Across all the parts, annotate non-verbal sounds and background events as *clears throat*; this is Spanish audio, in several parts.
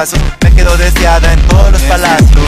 Me quedo deseada en todos los palacios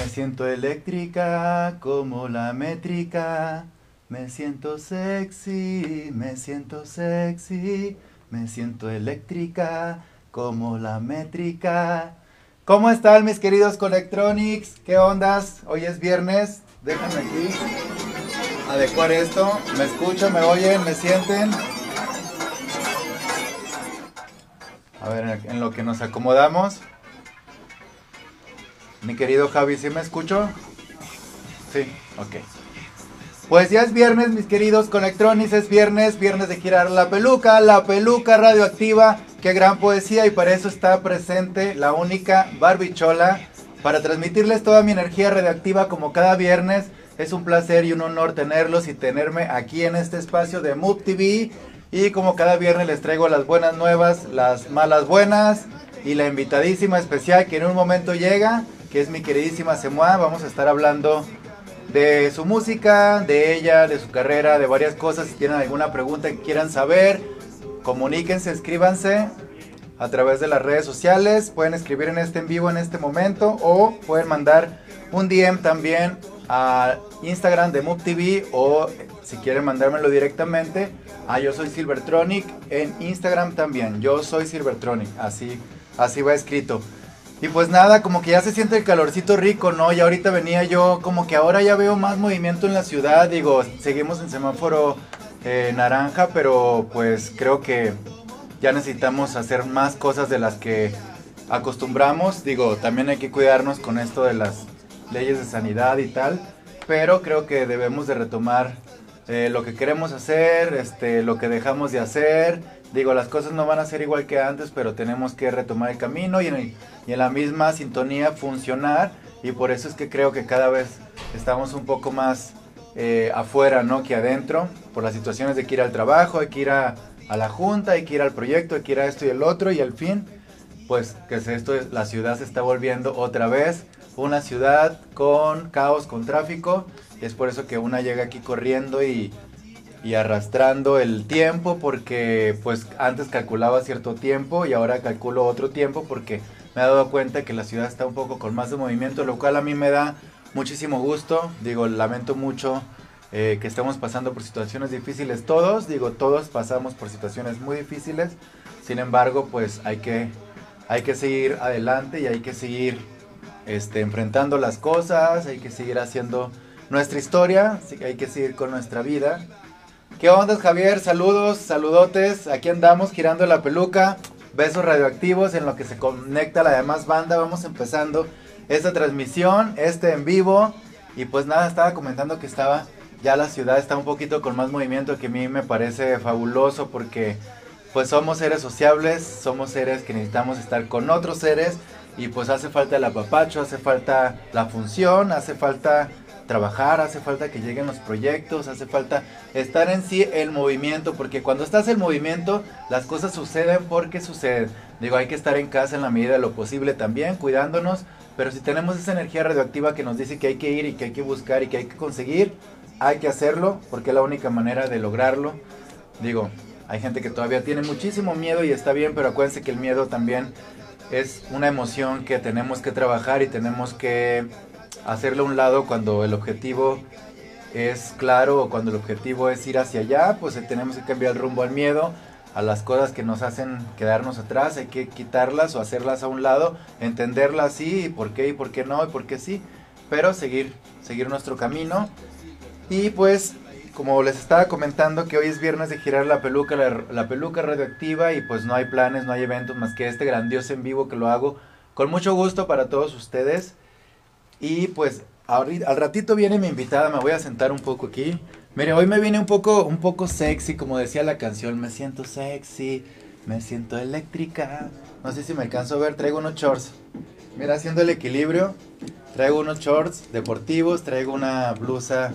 Me siento eléctrica como la métrica. Me siento sexy, me siento sexy. Me siento eléctrica como la métrica. ¿Cómo están mis queridos Colectronics? ¿Qué ondas? Hoy es viernes. Déjame aquí adecuar esto. ¿Me escuchan, me oyen, me sienten? A ver, en lo que nos acomodamos. Mi querido Javi, ¿sí me escucho? Sí, ok. Pues ya es viernes, mis queridos Conectronis, es viernes, viernes de girar la peluca, la peluca radioactiva, qué gran poesía y para eso está presente la única barbichola, para transmitirles toda mi energía radioactiva como cada viernes. Es un placer y un honor tenerlos y tenerme aquí en este espacio de Move TV. Y como cada viernes les traigo las buenas nuevas, las malas buenas y la invitadísima especial que en un momento llega, que es mi queridísima Semua. Vamos a estar hablando de su música, de ella, de su carrera, de varias cosas. Si tienen alguna pregunta que quieran saber, comuníquense, escríbanse a través de las redes sociales. Pueden escribir en este en vivo en este momento o pueden mandar un DM también a Instagram de Move TV o si quieren mandármelo directamente a Yo Soy Silvertronic en Instagram también. Yo soy Silvertronic, así, así va escrito. Y pues nada, como que ya se siente el calorcito rico, ¿no? Y ahorita venía yo, como que ahora ya veo más movimiento en la ciudad, digo, seguimos en semáforo eh, naranja, pero pues creo que ya necesitamos hacer más cosas de las que acostumbramos, digo, también hay que cuidarnos con esto de las leyes de sanidad y tal, pero creo que debemos de retomar eh, lo que queremos hacer, este, lo que dejamos de hacer, digo, las cosas no van a ser igual que antes, pero tenemos que retomar el camino y en, la misma sintonía funcionar. Y por eso es que creo que cada vez estamos un poco más eh, afuera, ¿no? Que adentro, por las situaciones de que ir al trabajo, hay que ir a, la junta, hay que ir al proyecto, hay que ir a esto y el otro, y al fin, pues que esto, la ciudad se está volviendo otra vez una ciudad con caos, con tráfico. Y es por eso que una llega aquí corriendo y, y arrastrando el tiempo porque pues antes calculaba cierto tiempo y ahora calculo otro tiempo porque me he dado cuenta que la ciudad está un poco con más de movimiento, lo cual a mí me da muchísimo gusto. Digo, lamento mucho eh, que estemos pasando por situaciones difíciles todos, digo, todos pasamos por situaciones muy difíciles, sin embargo, pues hay que, hay que seguir adelante y hay que seguir este, enfrentando las cosas, hay que seguir haciendo nuestra historia, hay que seguir con nuestra vida. ¿Qué onda, Javier? Saludos, saludotes, aquí andamos girando la peluca, besos radioactivos en lo que se conecta la demás banda, vamos empezando esta transmisión, este en vivo, y pues nada, estaba comentando que estaba ya la ciudad está un poquito con más movimiento que a mí me parece fabuloso porque pues somos seres sociables, somos seres que necesitamos estar con otros seres. Y pues hace falta el apapacho, hace falta la función, hace falta trabajar, hace falta que lleguen los proyectos, hace falta estar en sí el movimiento, porque cuando estás en movimiento las cosas suceden porque suceden. Digo, hay que estar en casa en la medida de lo posible también, cuidándonos, pero si tenemos esa energía radioactiva que nos dice que hay que ir y que hay que buscar y que hay que conseguir, hay que hacerlo porque es la única manera de lograrlo. Digo, hay gente que todavía tiene muchísimo miedo y está bien, pero acuérdense que el miedo también es una emoción que tenemos que trabajar y tenemos que hacerlo a un lado cuando el objetivo es claro o cuando el objetivo es ir hacia allá, pues tenemos que cambiar el rumbo al miedo, a las cosas que nos hacen quedarnos atrás, hay que quitarlas o hacerlas a un lado, entenderlas sí, y por qué y por qué no y por qué sí, pero seguir, seguir nuestro camino y pues, como les estaba comentando, que hoy es viernes de girar la peluca, la, peluca radioactiva y pues no hay planes, no hay eventos más que este grandioso en vivo que lo hago con mucho gusto para todos ustedes. Y pues al ratito viene mi invitada, me voy a sentar un poco aquí. Mire, hoy me viene un poco, un poco sexy, como decía la canción, me siento sexy, me siento eléctrica. No sé si me alcanzo a ver, traigo unos shorts. Mira, haciendo el equilibrio, traigo unos shorts deportivos, traigo una blusa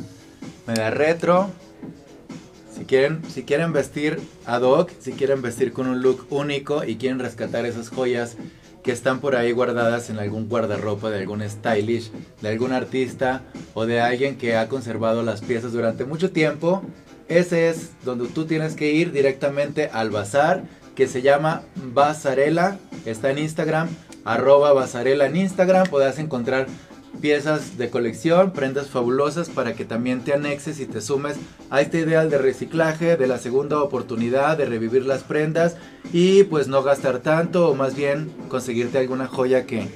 media retro. Si quieren, si quieren vestir ad hoc, si quieren vestir con un look único y quieren rescatar esas joyas que están por ahí guardadas en algún guardarropa de algún stylish, de algún artista o de alguien que ha conservado las piezas durante mucho tiempo, ese es donde tú tienes que ir directamente al bazar que se llama Bazarela, está en Instagram, arroba Bazarela en Instagram, podrás encontrar piezas de colección, prendas fabulosas para que también te anexes y te sumes a este ideal de reciclaje, de la segunda oportunidad de revivir las prendas y pues no gastar tanto o más bien conseguirte alguna joya que,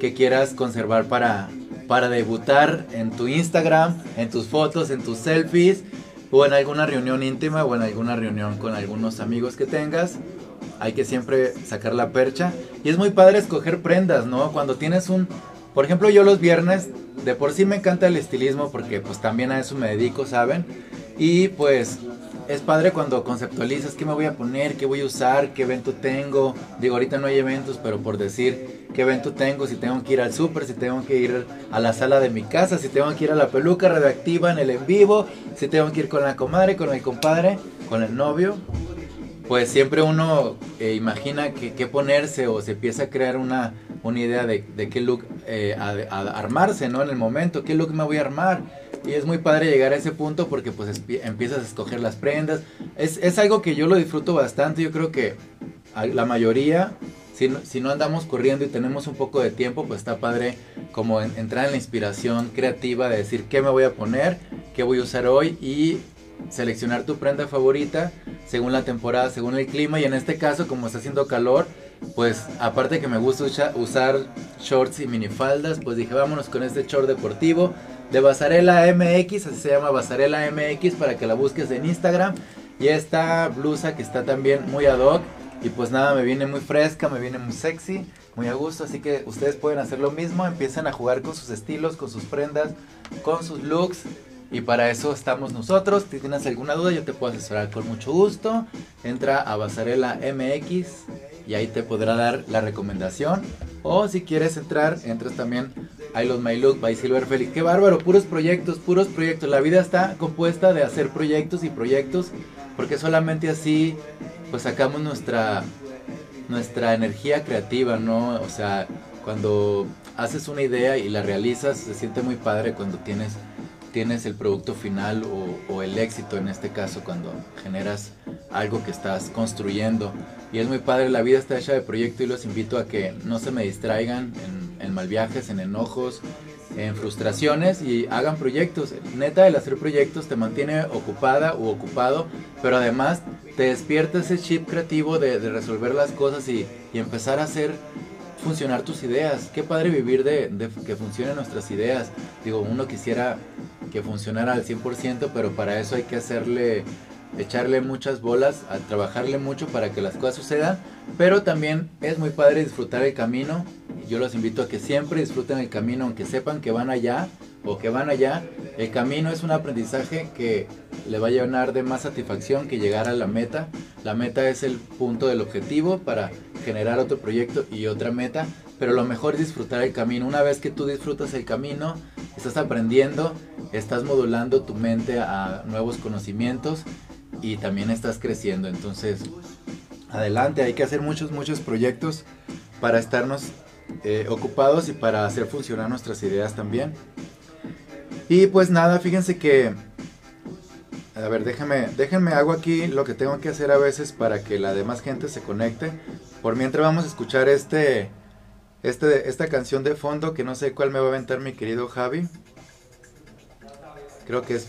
que quieras conservar para, para debutar en tu Instagram, en tus fotos, en tus selfies o en alguna reunión íntima o en alguna reunión con algunos amigos que tengas. Hay que siempre sacar la percha. Y es muy padre escoger prendas, ¿no? Cuando tienes un, por ejemplo, yo los viernes, de por sí me encanta el estilismo porque pues también a eso me dedico, ¿saben? Y pues es padre cuando conceptualizas qué me voy a poner, qué voy a usar, qué evento tengo. Digo, ahorita no hay eventos, pero por decir qué evento tengo, si tengo que ir al súper, si tengo que ir a la sala de mi casa, si tengo que ir a la peluca radioactiva en el en vivo, si tengo que ir con la comadre, con el compadre, con el novio. Pues siempre uno eh, imagina qué ponerse o se empieza a crear una una idea de, qué look eh, armarse, ¿no? En el momento, qué look me voy a armar. Y es muy padre llegar a ese punto porque pues empiezas a escoger las prendas. Es, es, algo que yo lo disfruto bastante. Yo creo que la mayoría, si no, si no andamos corriendo y tenemos un poco de tiempo, pues está padre como entrar en la inspiración creativa de decir qué me voy a poner, qué voy a usar hoy y seleccionar tu prenda favorita según la temporada, según el clima y en este caso como está haciendo calor, pues aparte que me gusta usar shorts y minifaldas, pues dije vámonos con este short deportivo de Basarela MX, así se llama Basarela MX para que la busques en Instagram. Y esta blusa que está también muy ad hoc. Y pues nada, me viene muy fresca, me viene muy sexy, muy a gusto. Así que ustedes pueden hacer lo mismo, empiecen a jugar con sus estilos, con sus prendas, con sus looks. Y para eso estamos nosotros. Si tienes alguna duda, yo te puedo asesorar con mucho gusto. Entra a Basarela MX y ahí te podrá dar la recomendación. O si quieres entrar, entras también a los My Look by Silver Felix. Qué bárbaro, puros proyectos, puros proyectos. La vida está compuesta de hacer proyectos y proyectos, porque solamente así pues sacamos nuestra nuestra energía creativa, ¿no? O sea, cuando haces una idea y la realizas, se siente muy padre cuando tienes, tienes el producto final o, o el éxito en este caso, cuando generas algo que estás construyendo. Y es muy padre, la vida está hecha de proyecto y los invito a que no se me distraigan en, en mal viajes, en enojos, en frustraciones y hagan proyectos. Neta, el hacer proyectos te mantiene ocupada u ocupado, pero además te despierta ese chip creativo de, de resolver las cosas y, y, empezar a hacer funcionar tus ideas. Qué padre vivir de, de, que funcionen nuestras ideas. Digo, uno quisiera que funcionara al 100%, pero para eso hay que hacerle echarle muchas bolas, a trabajarle mucho para que las cosas sucedan, pero también es muy padre disfrutar el camino. Yo los invito a que siempre disfruten el camino, aunque sepan que van allá o que van allá. El camino es un aprendizaje que le va a llenar de más satisfacción que llegar a la meta. La meta es el punto del objetivo para generar otro proyecto y otra meta, pero lo mejor es disfrutar el camino. Una vez que tú disfrutas el camino, estás aprendiendo, estás modulando tu mente a nuevos conocimientos y también estás creciendo. Entonces, adelante, hay que hacer muchos, muchos proyectos para estarnos eh, ocupados y para hacer funcionar nuestras ideas también. Y pues nada, fíjense que... A ver, déjenme, déjenme hago aquí lo que tengo que hacer a veces para que la demás gente se conecte. Por mientras vamos a escuchar este, este, esta canción de fondo que no sé cuál me va a aventar mi querido Javi. Creo que es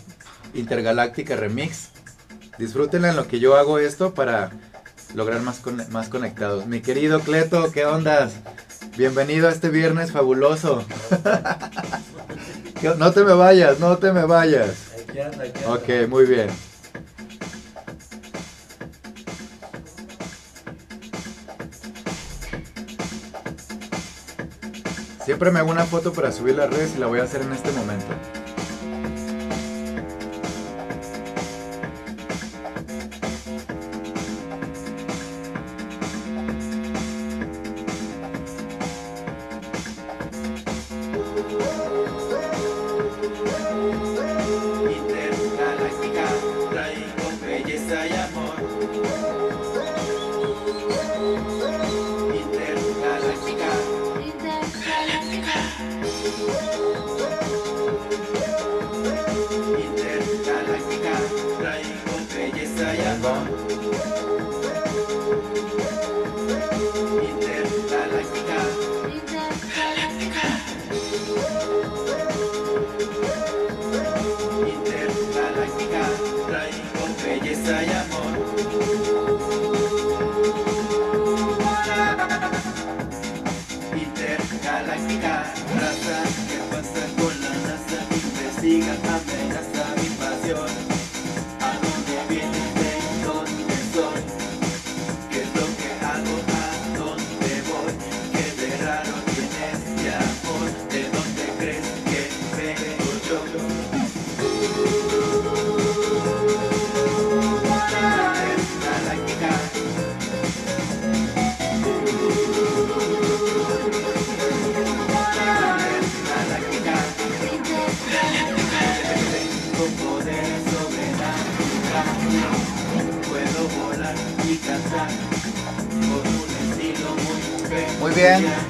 Intergaláctica Remix. Disfrútenla en lo que yo hago esto para lograr más, con, más conectados. Mi querido Cleto, ¿qué ondas? Bienvenido a este viernes fabuloso. *laughs* no te me vayas, no te me vayas. Ok, muy bien. Siempre me hago una foto para subir las redes y la voy a hacer en este momento.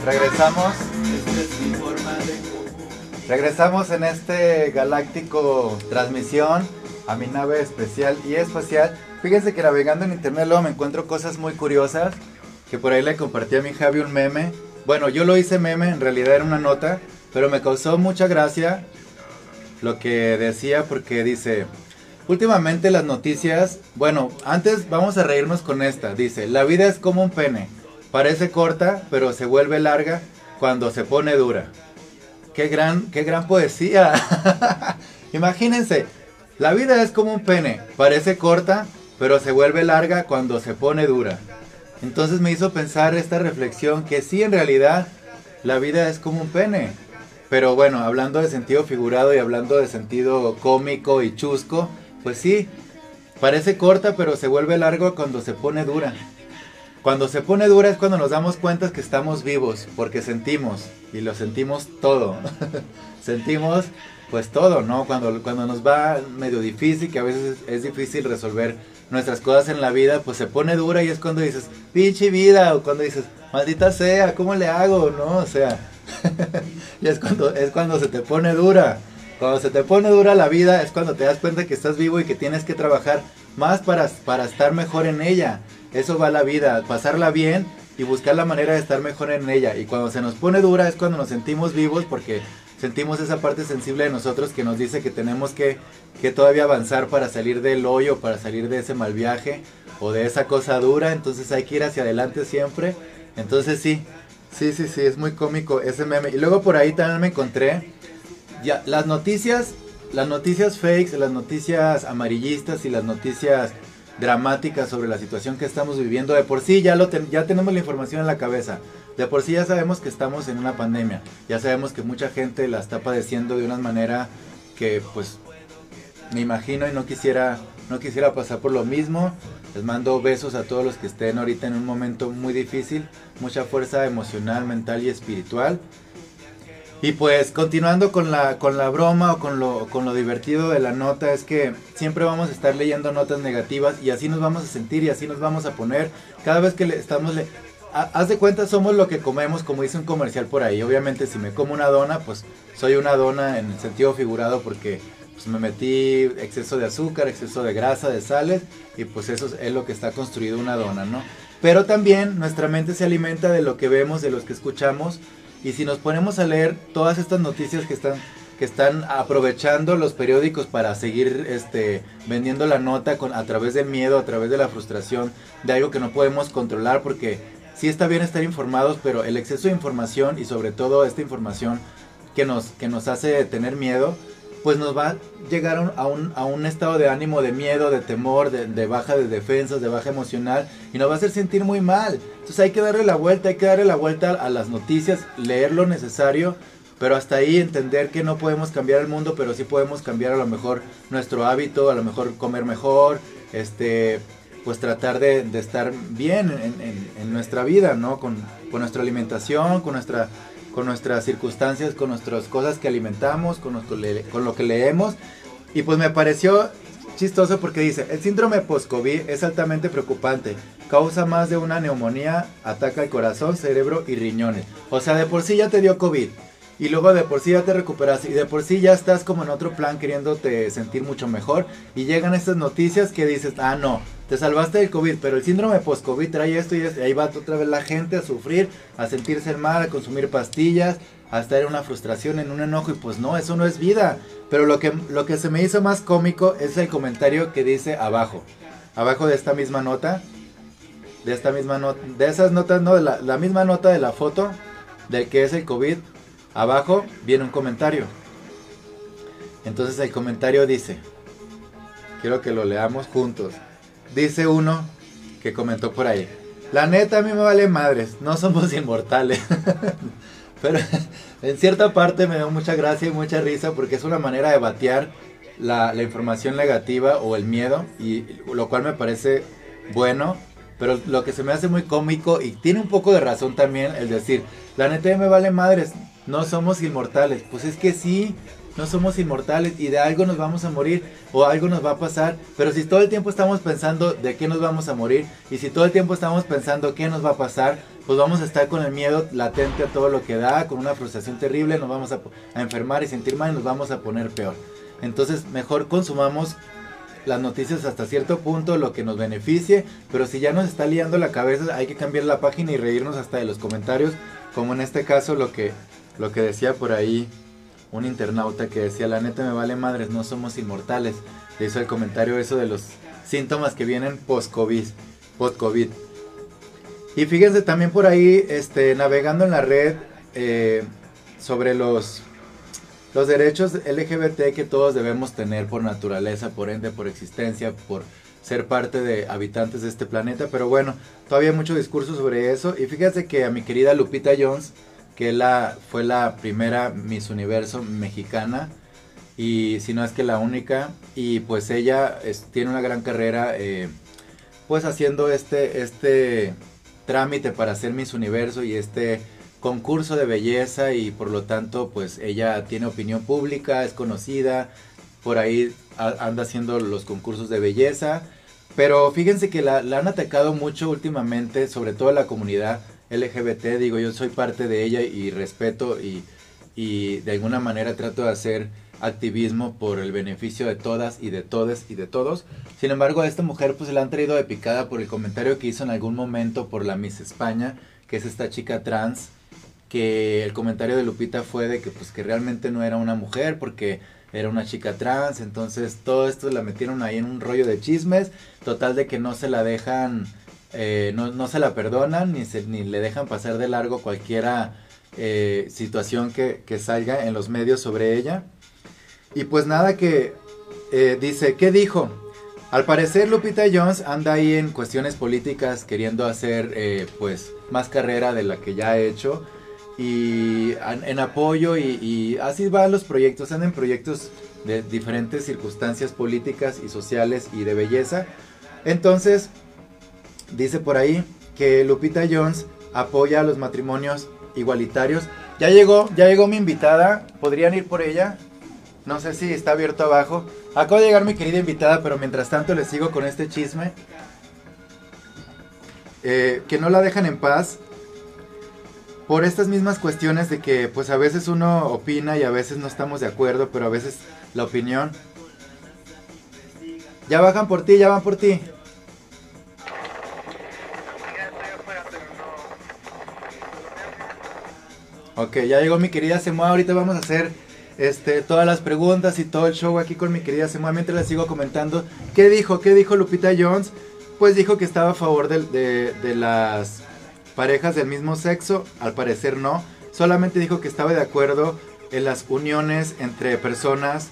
Regresamos. Regresamos en este galáctico transmisión a mi nave especial y espacial. Fíjense que navegando en internet luego me encuentro cosas muy curiosas. Que por ahí le compartí a mi Javi un meme. Bueno, yo lo hice meme, en realidad era una nota. Pero me causó mucha gracia lo que decía porque dice... Últimamente las noticias, bueno, antes vamos a reírnos con esta. Dice, la vida es como un pene. Parece corta, pero se vuelve larga cuando se pone dura. Qué gran, qué gran poesía. *laughs* Imagínense, la vida es como un pene, parece corta, pero se vuelve larga cuando se pone dura. Entonces me hizo pensar esta reflexión que sí, en realidad, la vida es como un pene. Pero bueno, hablando de sentido figurado y hablando de sentido cómico y chusco, pues sí, parece corta, pero se vuelve larga cuando se pone dura. Cuando se pone dura es cuando nos damos cuenta que estamos vivos, porque sentimos, y lo sentimos todo. *laughs* sentimos pues todo, ¿no? Cuando, cuando nos va medio difícil, que a veces es difícil resolver nuestras cosas en la vida, pues se pone dura y es cuando dices, pinche vida, o cuando dices, maldita sea, ¿cómo le hago? ¿No? O sea, *laughs* y es cuando, es cuando se te pone dura. Cuando se te pone dura la vida es cuando te das cuenta que estás vivo y que tienes que trabajar más para, para estar mejor en ella. Eso va la vida, pasarla bien y buscar la manera de estar mejor en ella. Y cuando se nos pone dura es cuando nos sentimos vivos porque sentimos esa parte sensible de nosotros que nos dice que tenemos que, que todavía avanzar para salir del hoyo, para salir de ese mal viaje o de esa cosa dura. Entonces hay que ir hacia adelante siempre. Entonces sí, sí, sí, sí, es muy cómico ese meme. Y luego por ahí también me encontré ya, las noticias, las noticias fakes, las noticias amarillistas y las noticias dramáticas sobre la situación que estamos viviendo. De por sí ya, lo ya tenemos la información en la cabeza. De por sí ya sabemos que estamos en una pandemia. Ya sabemos que mucha gente la está padeciendo de una manera que pues me imagino y no quisiera, no quisiera pasar por lo mismo. Les mando besos a todos los que estén ahorita en un momento muy difícil. Mucha fuerza emocional, mental y espiritual. Y pues continuando con la, con la broma o con lo, con lo divertido de la nota es que siempre vamos a estar leyendo notas negativas y así nos vamos a sentir y así nos vamos a poner. Cada vez que le estamos... Le haz de cuenta, somos lo que comemos, como dice un comercial por ahí. Obviamente si me como una dona, pues soy una dona en el sentido figurado porque pues, me metí exceso de azúcar, exceso de grasa, de sales y pues eso es lo que está construido una dona, ¿no? Pero también nuestra mente se alimenta de lo que vemos, de los que escuchamos y si nos ponemos a leer todas estas noticias que están que están aprovechando los periódicos para seguir este, vendiendo la nota con, a través del miedo, a través de la frustración, de algo que no podemos controlar, porque sí está bien estar informados, pero el exceso de información y sobre todo esta información que nos, que nos hace tener miedo, pues nos va a llegar a un, a un estado de ánimo, de miedo, de temor, de, baja de defensas, de baja emocional y nos va a hacer sentir muy mal. Entonces hay que darle la vuelta, hay que darle la vuelta a las noticias, leer lo necesario, pero hasta ahí entender que no podemos cambiar el mundo, pero sí podemos cambiar a lo mejor nuestro hábito, a lo mejor comer mejor, este, pues tratar de, estar bien en, nuestra vida, ¿no? Con, con nuestra alimentación, con nuestra con nuestras circunstancias, con nuestras cosas que alimentamos, con, con lo que leemos. Y pues me pareció chistoso porque dice, el síndrome post-COVID es altamente preocupante, causa más de una neumonía, ataca el corazón, cerebro y riñones. O sea, de por sí ya te dio COVID y luego de por sí ya te recuperas y de por sí ya estás como en otro plan queriéndote sentir mucho mejor y llegan estas noticias que dices, ah no, te salvaste del COVID, pero el síndrome post-COVID trae esto y, ahí va otra vez la gente a sufrir, a sentirse mal, a consumir pastillas, a estar en una frustración, en un enojo y pues no, eso no es vida. Pero lo que, lo que se me hizo más cómico es el comentario que dice abajo, abajo de esta misma nota, de esta misma nota, de esas notas, no, de la, la misma nota de la foto, de que es el COVID, Abajo viene un comentario. Entonces el comentario dice, quiero que lo leamos juntos. Dice uno que comentó por ahí, la neta a mí me vale madres, no somos *laughs* inmortales. *laughs* Pero en cierta parte me dio mucha gracia y mucha risa porque es una manera de batear la, la información negativa o el miedo, y lo cual me parece bueno pero lo que se me hace muy cómico y tiene un poco de razón también el decir, la neta me vale madres, no somos inmortales. Pues es que sí, no somos inmortales y de algo nos vamos a morir o algo nos va a pasar. Pero si todo el tiempo estamos pensando de qué nos vamos a morir y si todo el tiempo estamos pensando qué nos va a pasar, pues vamos a estar con el miedo latente a todo lo que da, con una frustración terrible, nos vamos a, enfermar y sentir mal y nos vamos a poner peor. Entonces mejor consumamos las noticias hasta cierto punto, lo que nos beneficie, pero si ya nos está liando la cabeza hay que cambiar la página y reírnos hasta de los comentarios, como en este caso lo que lo que decía por ahí un internauta que decía, la neta me vale madres, no somos inmortales. Le hizo el comentario eso de los síntomas que vienen post-COVID. Post -COVID. Y fíjense también por ahí, este, navegando en la red eh, sobre los, los derechos LGBT que todos debemos tener por naturaleza, por ende, por existencia, por ser parte de habitantes de este planeta. Pero bueno, todavía hay mucho discurso sobre eso. Y fíjense que a mi querida Lupita Jones, que fue la primera Miss Universo mexicana. Y si no es que la única. Y pues ella tiene una gran carrera eh, pues haciendo este este trámite para ser Miss Universo y este concurso de belleza. Y por lo tanto pues ella tiene opinión pública es conocida. Por ahí anda haciendo los concursos de belleza. Pero fíjense que la han atacado mucho últimamente sobre todo la comunidad LGBT, digo, yo soy parte de ella y respeto y, y de alguna manera trato de hacer activismo por el beneficio de todas y de todes y de todos. Sin embargo, a esta mujer pues la han traído de picada por el comentario que hizo en algún momento por la Miss España, que es esta chica trans, que el comentario de Lupita fue de que pues que realmente no era una mujer porque era una chica trans, entonces todo esto la metieron ahí en un rollo de chismes, total de que no se la dejan, eh, no, no, se la perdonan ni, ni le dejan pasar de largo cualquiera eh, situación que, que salga en los medios sobre ella. Y pues nada que eh, dice, ¿qué dijo? Al parecer Lupita Jones anda ahí en cuestiones políticas queriendo hacer eh, pues más carrera de la que ya ha hecho y en, apoyo y, y, así van los proyectos, andan en proyectos de diferentes circunstancias políticas y sociales y de belleza. Entonces, dice por ahí que Lupita Jones apoya los matrimonios igualitarios. Ya llegó, ya llegó mi invitada, ¿podrían ir por ella? No sé si está abierto abajo. Acaba de llegar mi querida invitada, pero mientras tanto les sigo con este chisme. Eh, que no la dejan en paz. Por estas mismas cuestiones de que pues a veces uno opina y a veces no estamos de acuerdo, pero a veces la opinión... Ya bajan por ti, ya van por ti. Ok, ya llegó mi querida Semua. Ahorita vamos a hacer este, todas las preguntas y todo el show aquí con mi querida Semua. Mientras les sigo comentando, ¿qué dijo? ¿Qué dijo Lupita Jones? Pues dijo que estaba a favor de, las parejas del mismo sexo. Al parecer no. Solamente dijo que estaba de acuerdo en las uniones entre personas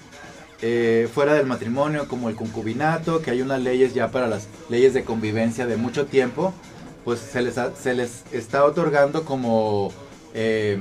eh, fuera del matrimonio, como el concubinato, que hay unas leyes ya para las leyes de convivencia de mucho tiempo, pues se les, se les está otorgando como eh,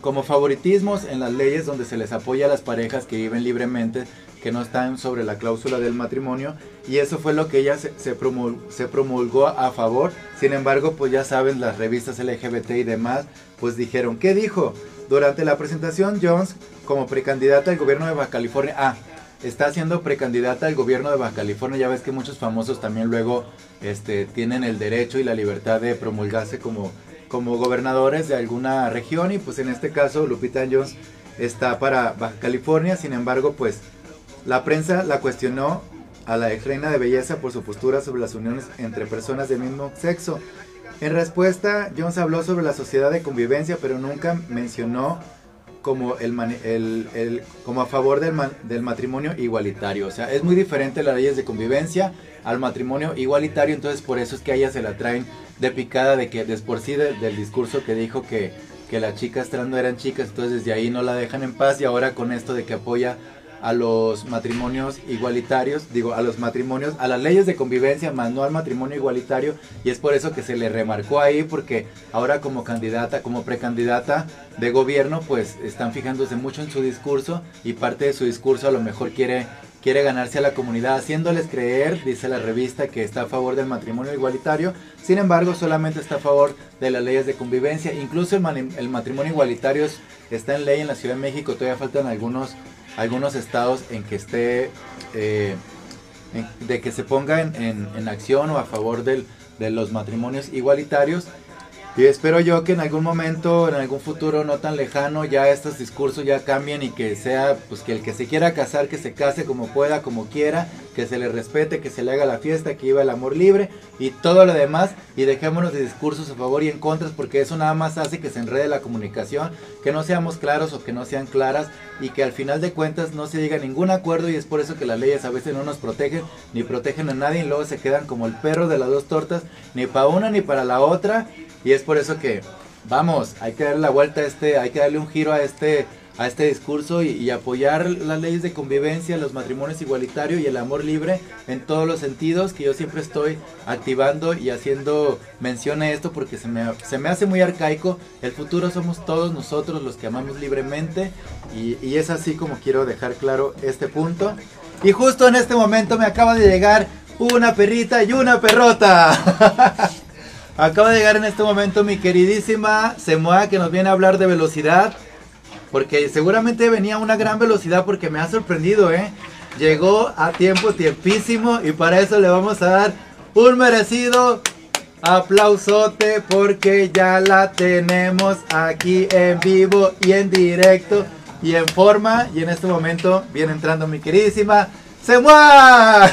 como favoritismos en las leyes donde se les apoya a las parejas que viven libremente, que no están sobre la cláusula del matrimonio, y eso fue lo que ella se, promulgó a favor. Sin embargo, pues ya saben, las revistas LGBT y demás, pues dijeron, ¿qué dijo? Durante la presentación, Jones, como precandidata al gobierno de Baja California, ah, está siendo precandidata al gobierno de Baja California, ya ves que muchos famosos también luego este, tienen el derecho y la libertad de promulgarse como como gobernadores de alguna región y pues en este caso Lupita Jones está para Baja California, sin embargo pues la prensa la cuestionó a la ex reina de belleza por su postura sobre las uniones entre personas del mismo sexo. En respuesta, Jones habló sobre la sociedad de convivencia, pero nunca mencionó como, el, el, como a favor del, del, matrimonio igualitario. O sea, es muy diferente las leyes de convivencia al matrimonio igualitario, entonces por eso es que a ella se la traen de picada de que después sí del discurso que dijo que, que las chicas trans no eran chicas, entonces desde ahí no la dejan en paz y ahora con esto de que apoya a los matrimonios igualitarios, digo, a los matrimonios, a las leyes de convivencia, más no al matrimonio igualitario, y es por eso que se le remarcó ahí, porque ahora como candidata, como precandidata de gobierno, pues están fijándose mucho en su discurso y parte de su discurso a lo mejor quiere quiere ganarse a la comunidad haciéndoles creer, dice la revista, que está a favor del matrimonio igualitario, sin embargo solamente está a favor de las leyes de convivencia, incluso el, matrimonio igualitario está en ley en la Ciudad de México, todavía faltan algunos, algunos estados en que esté, eh, de que se ponga en, acción o a favor del, de los matrimonios igualitarios. Y espero yo que en algún momento, en algún futuro no tan lejano, ya estos discursos ya cambien y que sea, pues que el que se quiera casar, que se case como pueda, como quiera, que se le respete, que se le haga la fiesta, que viva el amor libre y todo lo demás. Y dejémonos de discursos a favor y en contra, porque eso nada más hace que se enrede la comunicación, que no seamos claros o que no sean claras y que al final de cuentas no se llegue a ningún acuerdo y es por eso que las leyes a veces no nos protegen ni protegen a nadie y luego se quedan como el perro de las dos tortas, ni para una ni para la otra y es por eso que, vamos, hay que darle la vuelta a este, hay que darle un giro a este, a este discurso y, apoyar las leyes de convivencia, los matrimonios igualitarios y el amor libre en todos los sentidos que yo siempre estoy activando y haciendo mención a esto porque se me, se me hace muy arcaico. El futuro somos todos nosotros los que amamos libremente y es así como quiero dejar claro este punto. Y justo en este momento me acaba de llegar una perrita y una perrota. *laughs* Acaba de llegar en este momento mi queridísima Semoa que nos viene a hablar de velocidad. Porque seguramente venía a una gran velocidad porque me ha sorprendido, ¿eh? Llegó a tiempo, tiempísimo. Y para eso le vamos a dar un merecido Aplausote porque ya la tenemos aquí en vivo y en directo y en forma. Y en este momento viene entrando mi queridísima Semua.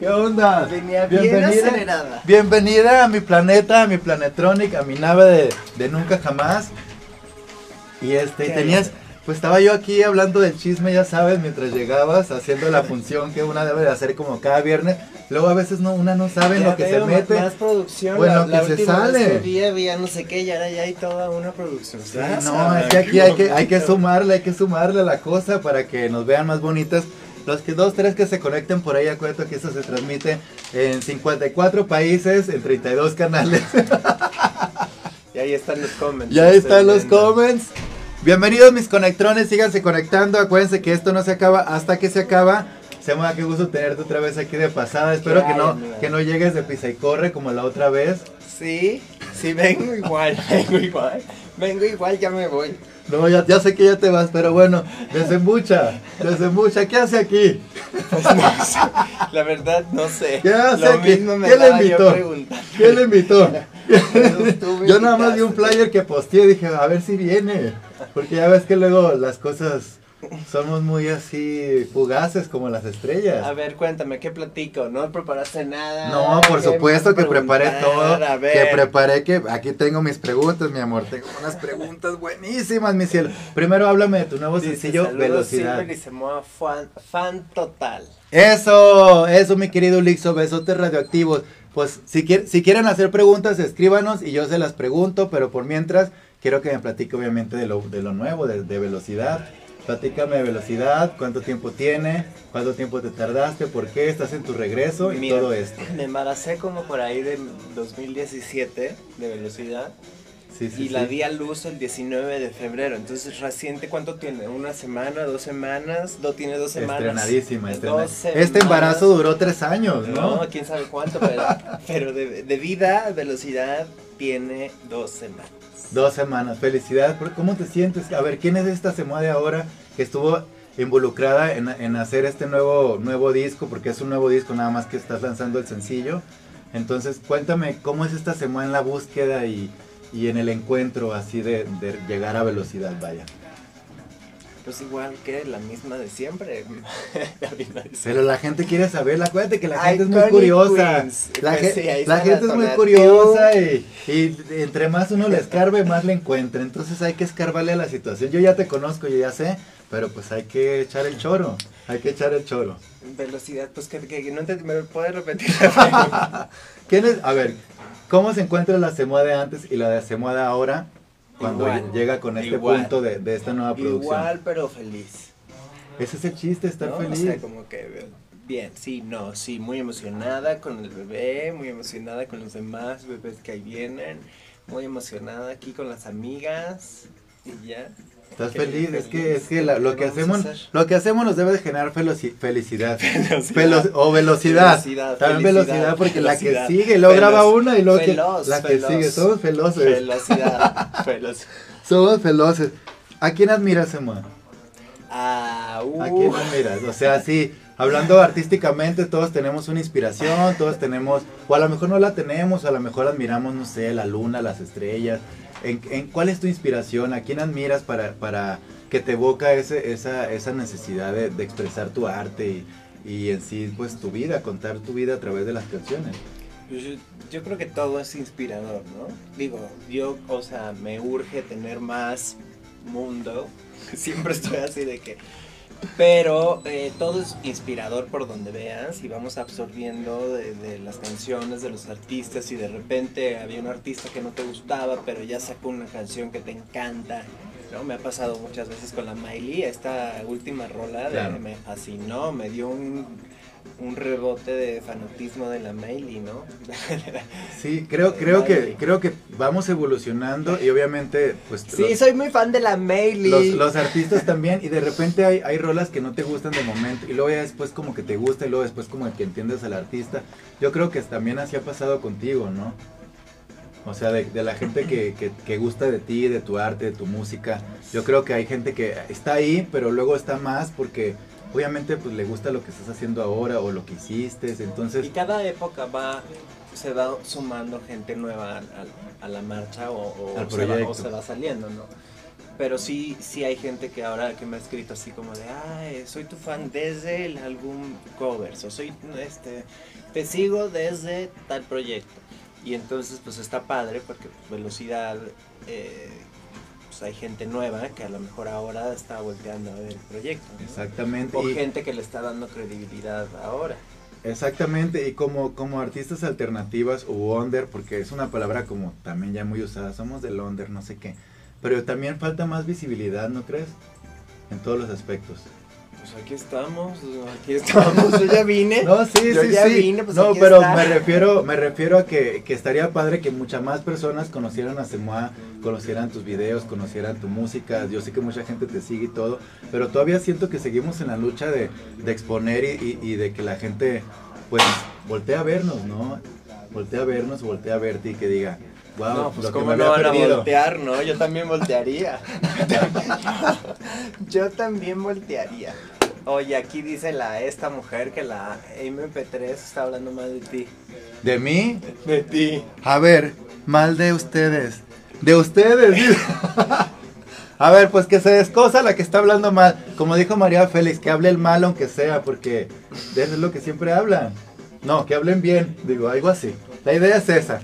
¿Qué onda? Venía bien acelerada. Bienvenida a mi planeta, a mi Planetronic, a mi nave de, de nunca jamás. Y este, y tenías, pues estaba yo aquí hablando del chisme, ya sabes, mientras llegabas, haciendo la función que una debe de hacer como cada viernes. Luego a veces no, una no sabe en lo que se mete. Más producción. Bueno, la, que se sale. vez que vi había no sé qué y ahora ya hay toda una producción. Sí, no, es que aquí hay que, hay que sumarle, hay que sumarle la cosa para que nos vean más bonitas. Los que dos, tres que se conecten por ahí, acuérdate que esto se transmite en 54 países, en 32 canales. Y ahí están los comments. Ya estoy están los viendo. comments. Bienvenidos mis conectrones, síganse conectando. Acuérdense que esto no se acaba hasta que se acaba. Sema, qué gusto tenerte otra vez aquí de pasada. Espero que no, que no llegues de pisa y corre como la otra vez. Sí, sí, vengo igual, *laughs* vengo igual. Vengo igual, ya me voy. No, ya, ya sé que ya te vas, pero bueno, desembucha, desembucha. ¿Qué hace aquí? Pues no sé, la verdad no sé. ¿Qué hace Lo aquí? mismo me ¿Quién le invitó? ¿Quién le invitó? *laughs* Yo nada más vi un flyer que posteé y dije, a ver si viene. Porque ya ves que luego las cosas somos muy así fugaces como las estrellas. A ver, cuéntame, ¿qué platico? ¿No preparaste nada? No, por ¿Qué supuesto que preparé todo. A ver. Que preparé que aquí tengo mis preguntas, mi amor. Tengo unas preguntas buenísimas, mi cielo. Primero háblame de tu nuevo Dice, sencillo, "Saludos, Velocidad. Y Samoa, fan, fan total. Eso, eso, mi querido Lixo, besotes radioactivos. Pues si, quier- si quieren hacer preguntas, escríbanos y yo se las pregunto, pero por mientras quiero que me platique obviamente de lo, de lo nuevo, de, de velocidad. Platícame de velocidad, cuánto tiempo tiene, cuánto tiempo te tardaste, por qué estás en tu regreso y Mira, todo esto. Me embaracé como por ahí de 2017 de velocidad Sí, sí, y sí. la di a luz el 19 de febrero. Entonces, reciente, ¿cuánto tiene? ¿Una semana, dos semanas? ¿No tiene dos semanas? Estrenadísima, Dos estrenadísima. semanas. Este embarazo duró tres años, No, ¿no? quién sabe cuánto, pero, pero de, de vida, velocidad, tiene dos semanas. Dos semanas, felicidades. ¿Por- ¿Cómo te sientes? A ver, ¿quién es esta Semua de ahora que estuvo involucrada en, hacer este nuevo, nuevo disco? Porque es un nuevo disco, nada más que estás lanzando el sencillo. Entonces, cuéntame, ¿cómo es esta Semua en la búsqueda y, y en el encuentro así de llegar a velocidad, vaya? Pues igual que la misma de siempre. *laughs* La misma de siempre. Pero la gente quiere saberla, acuérdate que la gente es muy curiosa. Queens. La, Pues ge- sí, ahí la gente la es muy curiosa y, y entre más uno le escarbe, más le encuentra. Entonces hay que escarbarle a la situación. Yo ya te conozco, yo ya sé, pero pues hay que echar el choro. Hay que echar el choro. Velocidad, pues que, que- que no te me puedes repetir. *laughs* *laughs* ¿Quién es? A ver, ¿cómo se encuentra la Semoa de antes y la de Semoa de ahora cuando Igual, llega con este igual. punto de, de esta nueva producción? Igual, pero feliz. Ese es el chiste, estar ¿no? feliz. O sea, como que bien, sí, no, sí, muy emocionada con el bebé, muy emocionada con los demás bebés que ahí vienen, muy emocionada aquí con las amigas y ya. Estás feliz, es que, es que ¿Qué la- lo que hacemos, lo que hacemos nos debe de generar felicidad. Velocidad. Velo- o velocidad. Velocidad, También velocidad porque la que sigue, Veloz, graba una y luego que- la que sigue. Somos veloces. Velocidad, velocidad. *laughs* Somos veloces. ¿A quién admiras, Emma? Ah, uh. ¿A quién admiras? O sea, sí, hablando artísticamente, todos tenemos una inspiración, todos tenemos, o a lo mejor no la tenemos, a lo mejor admiramos, no sé, la luna, las estrellas. ¿En, cuál es tu inspiración? ¿A quién admiras para, para que te evoca ese, esa, esa necesidad de, de expresar tu arte y, y en sí, pues tu vida, contar tu vida a través de las canciones? Pues Yo, yo creo que todo es inspirador, ¿no? Digo, yo, o sea, me urge tener más mundo. *laughs* Siempre estoy así de que... Pero eh, todo es inspirador por donde veas y vamos absorbiendo de, de las canciones de los artistas y de repente había un artista que no te gustaba pero ya sacó una canción que te encanta. ¿no? Me ha pasado muchas veces con la Miley, esta última rola de- Claro. me fascinó, me dio un, un rebote de fanatismo de la Miley, ¿no? *laughs* Sí, creo, creo que, creo que vamos evolucionando y obviamente, pues Sí, los- soy muy fan de la Miley. Los, los artistas también, y de repente hay, hay rolas que no te gustan de momento, y luego ya después como que te gusta, y luego después como que entiendes al artista. Yo creo que también así ha pasado contigo, ¿no? O sea, de, de la gente que, que, que gusta de ti, de tu arte, de tu música. Yo creo que hay gente que está ahí, pero luego está más porque obviamente pues le gusta lo que estás haciendo ahora o lo que hiciste, entonces... Y cada época va, se va sumando gente nueva a, a la marcha o, o, Al se va, o se va saliendo, ¿no? Pero sí, sí hay gente que ahora que me ha escrito así como de, ay, soy tu fan desde el álbum Covers, o soy, este, te sigo desde tal proyecto. Y entonces pues está padre porque pues, Velocidad, eh, pues hay gente nueva que a lo mejor ahora está volteando a ver el proyecto. ¿no? Exactamente. O y- gente que le está dando credibilidad ahora. Exactamente, y como, como artistas alternativas o under, porque es una palabra como también ya muy usada, somos del under, no sé qué, pero también falta más visibilidad, ¿no crees? En todos los aspectos. Pues aquí estamos, aquí estamos, yo ya vine. *laughs* No, sí, Yo sí, ya sí. vine, pues no, aquí pero está. me refiero, me refiero a que, que estaría padre que muchas más personas conocieran a Semoa, conocieran tus videos, conocieran tu música. Yo sé que mucha gente te sigue y todo, pero todavía siento que seguimos en la lucha de, de exponer y, y- y de que la gente, pues, voltee a vernos, ¿no? Voltea a vernos, voltea a verte y que diga, wow, no, pues cómo no van a perdido. voltear, ¿no? Yo también voltearía. *laughs* Yo también voltearía. Oye, aquí dice la esta mujer que la MP3 está hablando más de ti. ¿De mí? De ti. A ver, mal de ustedes. De ustedes. *laughs* A ver, pues que se descosa la que está hablando mal. Como dijo María Félix, que hable el mal aunque sea, porque eso es lo que siempre hablan. No, que hablen bien, digo, algo así. La idea es esa.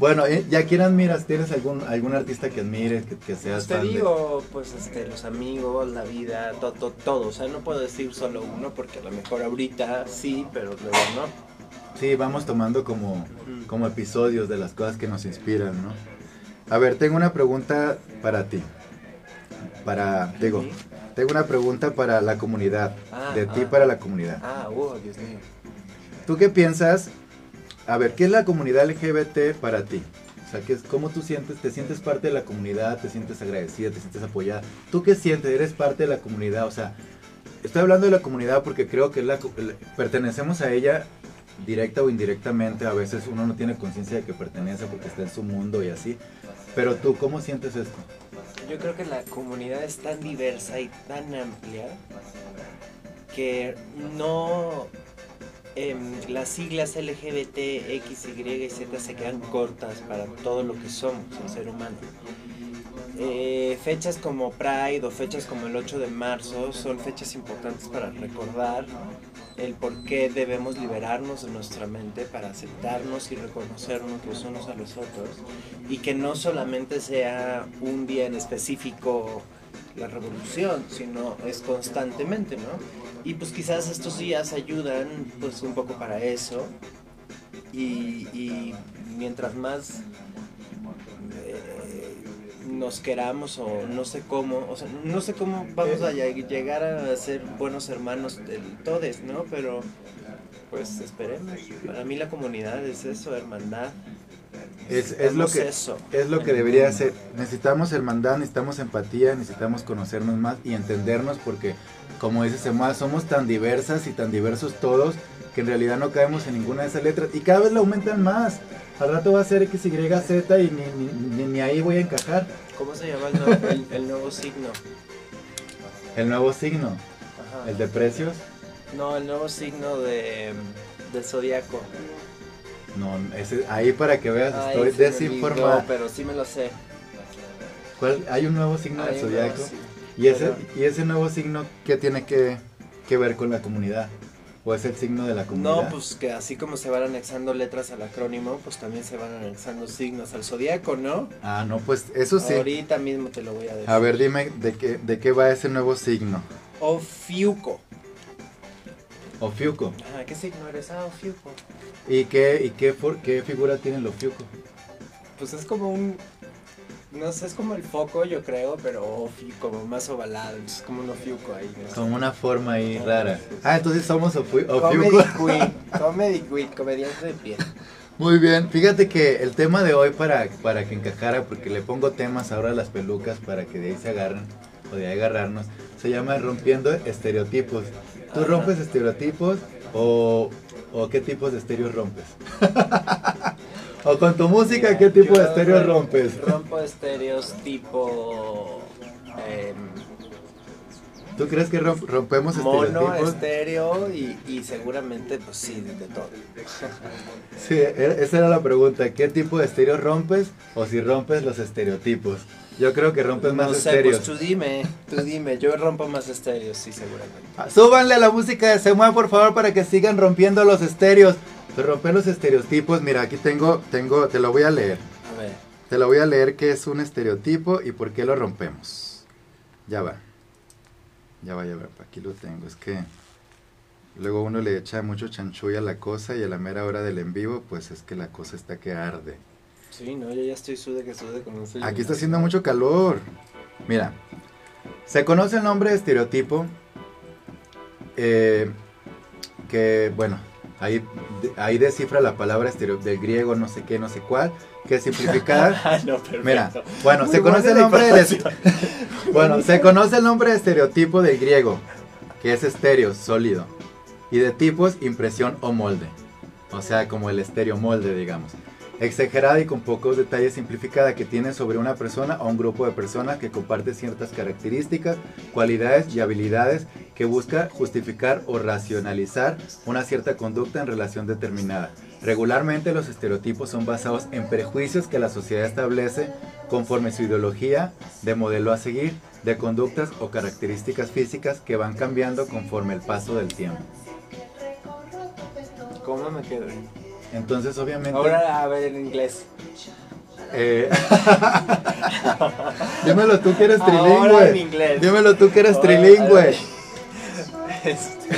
Bueno, ¿y ¿y a quién admiras? ¿Tienes algún, algún artista que admires, que, que seas te fan de? digo, pues este, los amigos, la vida, todo, todo. O sea, no puedo decir solo uno porque a lo mejor ahorita sí, pero luego no. Sí, vamos tomando como, como episodios de las cosas que nos inspiran, ¿no? A ver, tengo una pregunta para ti. Para, digo, Sí. tengo una pregunta para la comunidad. Ah, de ti ah. para la comunidad. Ah, uh, Dios mío. ¿Tú qué piensas? A ver, ¿qué es la comunidad LGBT para ti? O sea, ¿qué es, ¿cómo tú sientes? ¿Te sientes parte de la comunidad? ¿Te sientes agradecida? ¿Te sientes apoyada? ¿Tú qué sientes? ¿Eres parte de la comunidad? O sea, estoy hablando de la comunidad porque creo que la- pertenecemos a ella directa o indirectamente. A veces uno no tiene conciencia de que pertenece porque está en su mundo y así. Pero tú, ¿cómo sientes esto? Yo creo que la comunidad es tan diversa y tan amplia que no em, las siglas LGBT, X, Y y Z se quedan cortas para todo lo que somos, el ser humano. Eh, fechas como Pride o fechas como el 8 de marzo son fechas importantes para recordar el por qué debemos liberarnos de nuestra mente para aceptarnos y reconocernos los unos a los otros y que no solamente sea un día en específico la revolución, sino es constantemente, ¿no? Y pues quizás estos días ayudan pues un poco para eso y, y mientras más eh, nos queramos o no sé cómo, o sea, no sé cómo vamos a lleg- llegar a ser buenos hermanos del todes, ¿no? Pero pues esperemos. Para mí la comunidad es eso, hermandad. Es, es lo que, eso es lo que debería ser. Necesitamos hermandad, necesitamos empatía, necesitamos conocernos más y entendernos porque, como dice Semua, somos tan diversas y tan diversos todos que en realidad no caemos en ninguna de esas letras y cada vez la aumentan más. Al rato va a ser X, Y, Z y ni, ni, ni- ahí voy a encajar. ¿Cómo se llama el, nuevo- el- el nuevo signo? El nuevo signo, Ajá. el de precios, No, el nuevo signo de, del zodiaco. no, ese, ahí para que veas, Ay, estoy desinformado. olvidó, pero sí me lo sé. ¿Cuál- Hay un nuevo signo del zodiaco. ¿Y ese, ¿Y ese nuevo signo qué tiene que, que ver con la comunidad? ¿O es el signo de la comunidad? No, pues que así como se van anexando letras al acrónimo, pues también se van anexando signos al zodiaco, ¿no? Ah, no, pues eso sí. Ahorita mismo te lo voy a decir. A ver, dime de qué, de qué va ese nuevo signo. Ofiuco. Ofiuco. Ajá, ¿qué signo eres? Ah, Ofiuco. ¿Y qué, y qué, for- qué figura tiene el Ofiuco? Pues es como un. No sé, es como el foco, yo creo, pero como más ovalado. Es como un ofiuco ahí. ¿no? Como una forma ahí Ah, rara. sí, sí. Ah, entonces somos Ofi- Comedy *laughs* Ofiuco. Queen. Comedy Queen, comediante de pie. Muy bien, fíjate que el tema de hoy para, para que encajara, porque le pongo temas ahora a las pelucas para que de ahí se agarren o de ahí agarrarnos, se llama rompiendo estereotipos. ¿Tú rompes estereotipos o, o qué tipos de estéreos rompes? *laughs* o con tu música, ¿qué tipo de estéreos ro- rompes? Rompo estéreos tipo. em, ¿Tú crees que rom- rompemos Mono, estéreo y, y seguramente, pues sí, de, de todo. *laughs* Sí, e- esa era la pregunta. ¿Qué tipo de estéreo rompes o si rompes los estereotipos? Yo creo que rompes más no sé, estéreos. pues tú dime, tú dime. Yo rompo más estéreos, sí, seguramente. Ah, Súbanle a la música de Semua, por favor, para que sigan rompiendo los estéreos. Pero romper los estereotipos, mira, aquí tengo, tengo, te lo voy a leer. A ver. Te lo voy a leer qué es un estereotipo y por qué lo rompemos. Ya va. Ya va, ya va. Aquí lo tengo. Es que luego uno le echa mucho chanchulla a la cosa y a la mera hora del en vivo, pues es que la cosa está que arde. Sí, no, yo ya estoy sude que sude con un frío. Aquí está haciendo mucho calor. Mira, se conoce el nombre de estereotipo. eh, que, bueno, ahí, ahí descifra la palabra del griego no sé qué, no sé cuál, que es simplificada. *laughs* Ah, no. Mira, bueno, Muy se conoce el nombre de, información. *laughs* *laughs* bueno, se conoce el nombre de estereotipo del griego, que es estéreo, sólido, y de tipos, impresión o molde. O sea, como el estéreo molde, digamos. Exagerada y con pocos detalles simplificada que tiene sobre una persona o un grupo de personas que comparte ciertas características, cualidades y habilidades que busca justificar o racionalizar una cierta conducta en relación determinada. Regularmente los estereotipos son basados en prejuicios que la sociedad establece conforme su ideología de modelo a seguir, de conductas o características físicas que van cambiando conforme el paso del tiempo. ¿Cómo me quedo? Entonces, obviamente... Ahora a ver en inglés. eh, *laughs* dímelo tú que eres Ahora trilingüe. en inglés. Dímelo tú que eres Ahora- trilingüe. *laughs* Este,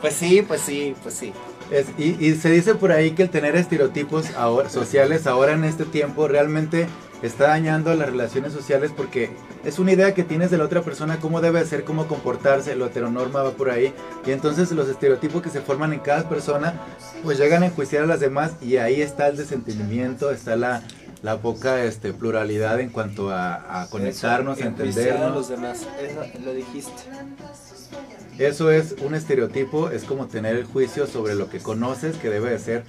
pues sí, pues sí, pues sí. Es- y, y se dice por ahí que el tener estereotipos ahora, sociales ahora en este tiempo realmente está dañando las relaciones sociales porque es una idea que tienes de la otra persona, cómo debe ser, cómo comportarse, lo heteronorma va por ahí. Y entonces los estereotipos que se forman en cada persona pues llegan a enjuiciar a las demás y ahí está el desentendimiento, está la, la poca este, pluralidad en cuanto a, a conectarnos, Eso, a enjuiciar a entendernos. los demás. Eso lo dijiste. Eso es un estereotipo, es como tener el juicio sobre lo que conoces que debe de ser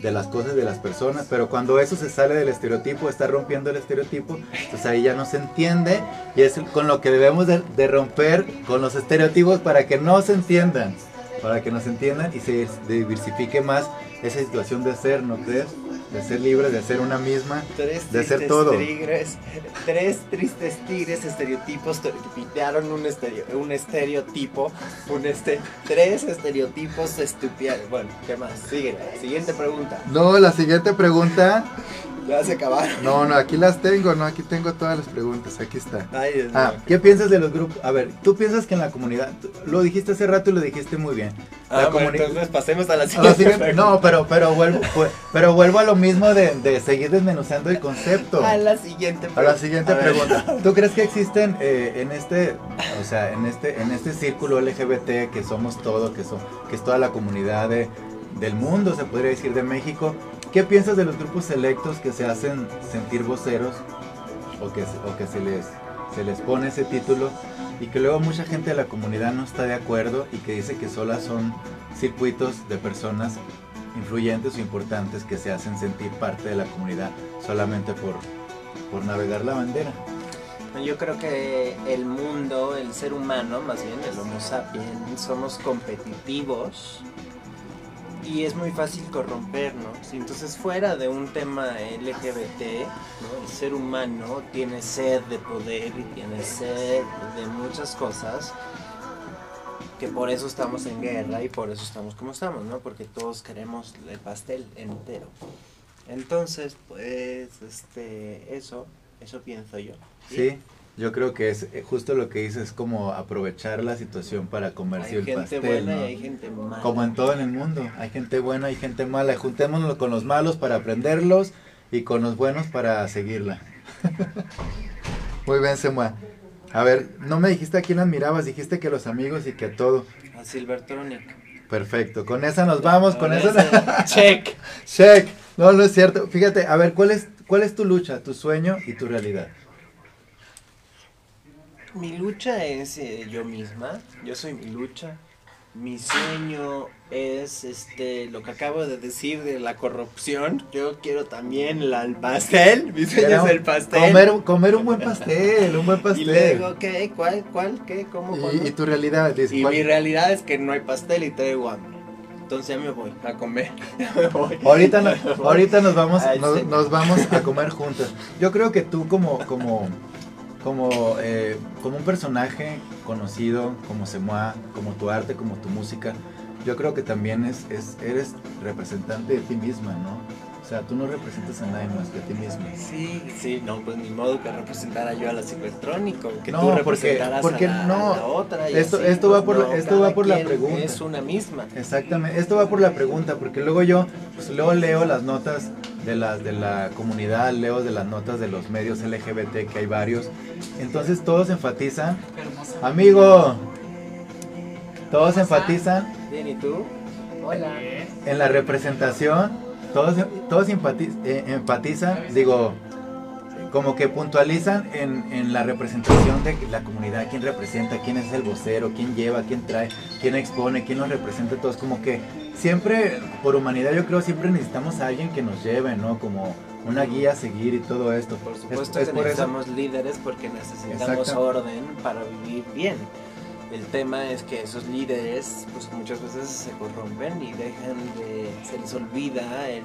de las cosas de las personas, pero cuando eso se sale del estereotipo, está rompiendo el estereotipo, pues ahí ya no se entiende y es con lo que debemos de, de romper con los estereotipos para que no se entiendan, para que nos entiendan y se diversifique más esa situación de ser, ¿no crees? De ser libre, de ser una misma. Tres De ser tristes todo. tigres, tres tristes tigres estereotipos pintaron un, estereo, un estereotipo, un este, tres estereotipos estúpidos. Bueno, ¿qué más? Sigue, siguiente pregunta. No, la siguiente pregunta, Ya se acabaron. no, no, aquí las tengo, no, aquí tengo todas las preguntas, aquí está. Ay, Dios Ah, mío. ¿qué piensas de los grupos? A ver, tú piensas que en la comunidad, lo dijiste hace rato y lo dijiste muy bien. La Ah, bueno, entonces pasemos a la a siguiente. pregunta. no, pero, pero, vuelvo, pero vuelvo a lo mismo de, de seguir desmenuzando el concepto. A la siguiente A la siguiente A pregunta. ¿Tú crees que existen eh, en este, o sea, en este, en este círculo LGBT que somos todo, que son, que es toda la comunidad de- del mundo, se podría decir de México? ¿Qué piensas de los grupos selectos que se hacen sentir voceros o que, o que se les se les pone ese título y que luego mucha gente de la comunidad no está de acuerdo y que dice que solas son circuitos de personas influyentes o importantes que se hacen sentir parte de la comunidad solamente por, por navegar la bandera. Yo creo que el mundo, el ser humano, más bien el Homo sapiens, somos competitivos y es muy fácil corrompernos. Entonces, fuera de un tema LGBT, ¿no? el ser humano tiene sed de poder y tiene sed de muchas cosas. Que por eso estamos en guerra y por eso estamos como estamos, ¿no? Porque todos queremos el pastel entero. Entonces, pues, este, eso, eso pienso yo. Sí, yo creo que es eh, justo lo que dices, es como aprovechar la situación para comerse Hay el gente pastel. buena ¿no? y hay gente mala. Como en todo en el mundo, hay gente buena, hay gente mala. Juntémonos con los malos para aprenderlos y con los buenos para seguirla. *laughs* Muy bien, Semua. A ver, no me dijiste a quién admirabas, dijiste que los amigos y que a todo. A Silvertronic. Perfecto, con esa nos vamos, con esa... *laughs* Check. Check. No, no es cierto. Fíjate, a ver, ¿cuál es, ¿cuál es tu lucha, tu sueño y tu realidad? Mi lucha es eh, yo misma. Yo soy mi lucha. mi sueño es este lo que acabo de decir de la corrupción. Yo quiero también el pastel. Mi sueño es el pastel. Comer, comer un buen pastel, un buen pastel. Y luego, ¿qué? ¿Cuál? ¿Cuál? ¿Qué? ¿Cómo? ¿Y, y tu realidad? y mi realidad es que no hay pastel y traigo hambre. Entonces ya me voy a comer. *laughs* Ahorita, *laughs* ahorita nos vamos, nos, nos, vamos a comer juntos. Yo creo que tú como, como, como, eh, como un personaje conocido, como Semoa, como tu arte, como tu música, yo creo que también es, es, eres representante de ti misma, ¿no? O sea, tú no representas a nadie más que a ti mismo. Sí, sí, no, pues ni modo que representara yo a la psicoelectrónico, que no, tú representaras porque, a, la, no, a la otra. esto, esto va por, esto va por la pregunta. Es una misma. Exactamente, esto va por la pregunta, porque luego yo, pues luego leo las notas de la, de la comunidad, leo de las notas de los medios LGBT, que hay varios. Entonces todos enfatizan, amigo, todos enfatizan. Bien, ¿y tú? Hola. En la representación todos, todos eh, empatizan, digo, como que puntualizan en, la representación de la comunidad, quién representa, quién es el vocero, quién lleva, quién trae, quién expone, quién nos representa, todos como que siempre, por humanidad yo creo, siempre necesitamos a alguien que nos lleve, ¿no? Como una guía a seguir y todo esto. Por supuesto que necesitamos líderes porque necesitamos orden para vivir bien. El tema es que esos líderes pues muchas veces se corrompen y dejan de, se les olvida el,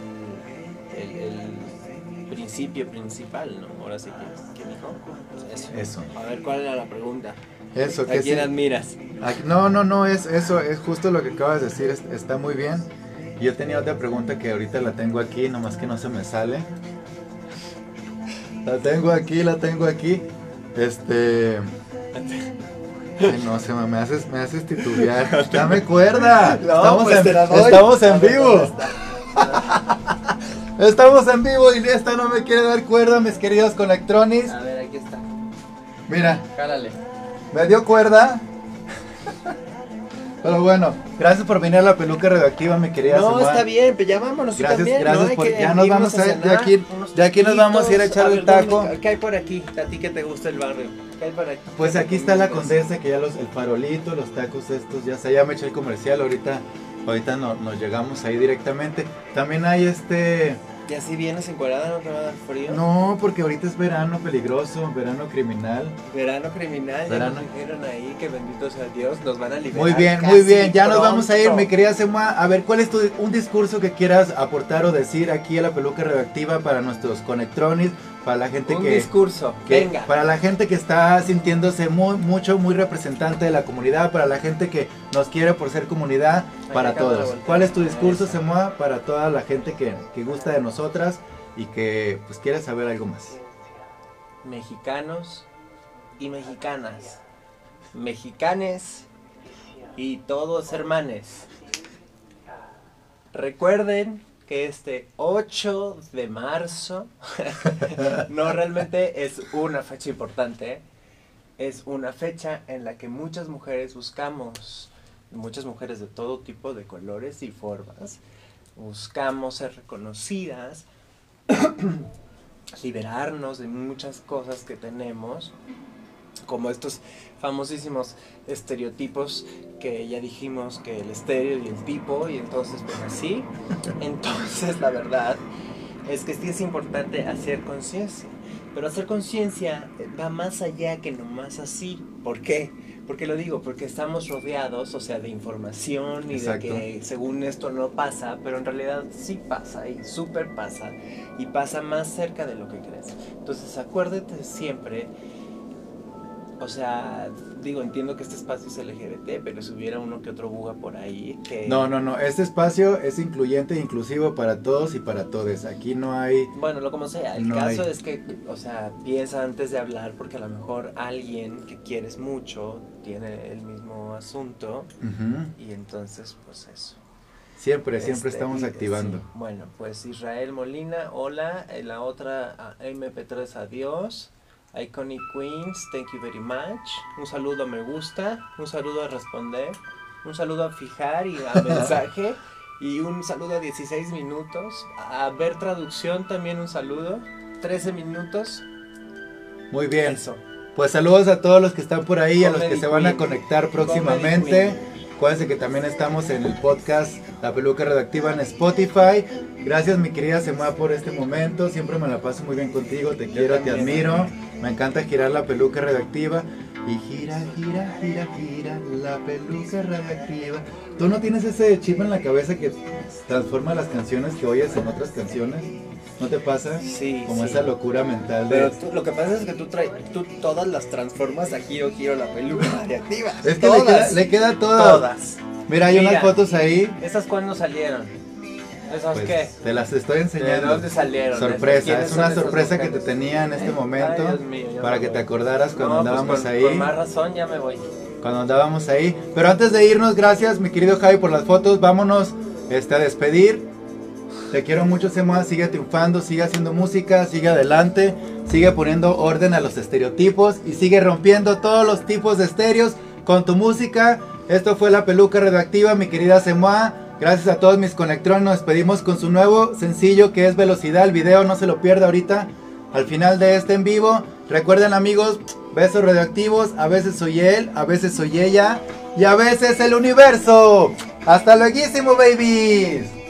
el, principio principal, ¿no? Ahora sí que, ¿qué dijo? Pues eso. A ver, ¿cuál era la pregunta? Eso, ¿A quién admiras? No, no, no, es eso, es justo lo que acabas de decir, está muy bien. Yo tenía otra pregunta que ahorita la tengo aquí, nomás que no se me sale. La tengo aquí, la tengo aquí. Este *laughs* no, se me, haces, me haces titubear. *laughs* Dame cuerda. *laughs* estamos, pues en, estamos en vivo. estamos en vivo y esta no me quiere dar cuerda, mis queridos conectronis. A ver, aquí está. Mira. Cálale. Me dio cuerda. *laughs* Pero bueno, gracias por venir a la peluca radioactiva, mi querida. No, está bien, pero ya vámonos gracias, también. Gracias, por, ya nos vamos a, ir, de aquí, de aquí nos vamos a ir a echar el taco. ¿Qué hay por aquí? A ti que te gusta el barrio. ¿Qué hay por aquí? Pues aquí está la condesa, que ya los, el farolito, los tacos estos, ya se ya me eché el comercial, ahorita, ahorita no, nos llegamos ahí directamente. También hay este ¿Y así vienes encuadrada no te va a dar frío? No, porque ahorita es verano peligroso, verano criminal. Verano criminal, verano. ya nos dijeron ahí que bendito sea Dios, nos van a liberar. Muy bien, muy bien, ya nos vamos a ir, me quería Semua. A ver, ¿cuál es tu, un discurso que quieras aportar o decir aquí a la peluca radioactiva para nuestros conectrones? Para la gente un que discurso venga. para la gente que está sintiéndose muy mucho muy representante de la comunidad para la gente que nos quiere por ser comunidad para todos. cuál es tu discurso Semoa para toda la gente que, que, gusta de nosotras y que pues quiere saber algo más mexicanos y mexicanas. Mexicanes y todos hermanes. Recuerden este 8 de marzo, *laughs* no realmente es una fecha importante, es una fecha en la que muchas mujeres buscamos, muchas mujeres de todo tipo de colores y formas, buscamos ser reconocidas, *clears throat* liberarnos de muchas cosas que tenemos, como estos famosísimos estereotipos que ya dijimos que el estéreo y el tipo, y entonces pues así. *laughs* Entonces la verdad es que sí es importante hacer conciencia. Pero hacer conciencia va más allá que nomás así. ¿Por qué? ¿Por lo digo? Porque estamos rodeados, o sea, de información y de que según esto no pasa, pero en realidad sí pasa y súper pasa y pasa más cerca de lo que crees. Entonces acuérdate siempre o sea, digo, entiendo que este espacio es LGBT, pero si hubiera uno que otro buga por ahí que... No, no, no, este espacio es incluyente e inclusivo para todos y para todos. Aquí no hay... Bueno, lo como sea, el caso es que, o sea, piensa antes de hablar porque a lo mejor alguien que quieres mucho tiene el mismo asunto y entonces, pues eso. Siempre, siempre este, estamos activando. Bueno, pues Israel Molina, hola. La otra MP3, adiós. Iconic Queens, thank you very much. Un saludo a me gusta, un saludo a responder, un saludo a fijar y a *laughs* mensaje. y un saludo a 16 minutos. A ver traducción también un saludo. 13 minutos. Muy bien. Pues saludos a todos los que están por ahí, a los que se van a conectar próximamente. Acuérdense que también estamos en el podcast La Peluca Redactiva en Spotify. Gracias mi querida Semua por este momento. Siempre me la paso muy bien contigo. Te quiero, te admiro. Me encanta girar la peluca redactiva. Y gira, gira, gira, gira la peluca radioactiva. ¿Tú no tienes ese chip en la cabeza que transforma las canciones que oyes en otras canciones? ¿No te pasa? Sí. Como sí. esa locura mental de... Pero tú- lo que pasa es que tú, traes, tú todas las transformas a giro, giro la peluca *laughs* radiactiva. Es que le queda, todas. le queda toda. Todas. Mira, hay unas Mira. fotos ahí. ¿Esas cuándo salieron? ¿Esas Pues, qué? te las estoy ¿De enseñando. dónde salieron? Sorpresa, ¿Quiénes es una sorpresa que te tenía en este Ay, momento Dios mío, para que te acordaras cuando No, pues andábamos con, ahí. Con más razón ya me voy. Cuando andábamos ahí. Pero antes de irnos, gracias mi querido Javi por las fotos. Vámonos este, a despedir. Te quiero mucho, Semua. Sigue triunfando, sigue haciendo música, sigue adelante, sigue poniendo orden a los estereotipos y sigue rompiendo todos los tipos de estéreos con tu música. Esto fue La Peluca Redactiva, mi querida Semua. Gracias a todos mis conectrones. Nos despedimos con su nuevo sencillo que es Velocidad. El video no se lo pierda ahorita. Al final de este en vivo. Recuerden, amigos, besos radioactivos. A veces soy él, a veces soy ella y a veces el universo. Hasta luego, babies.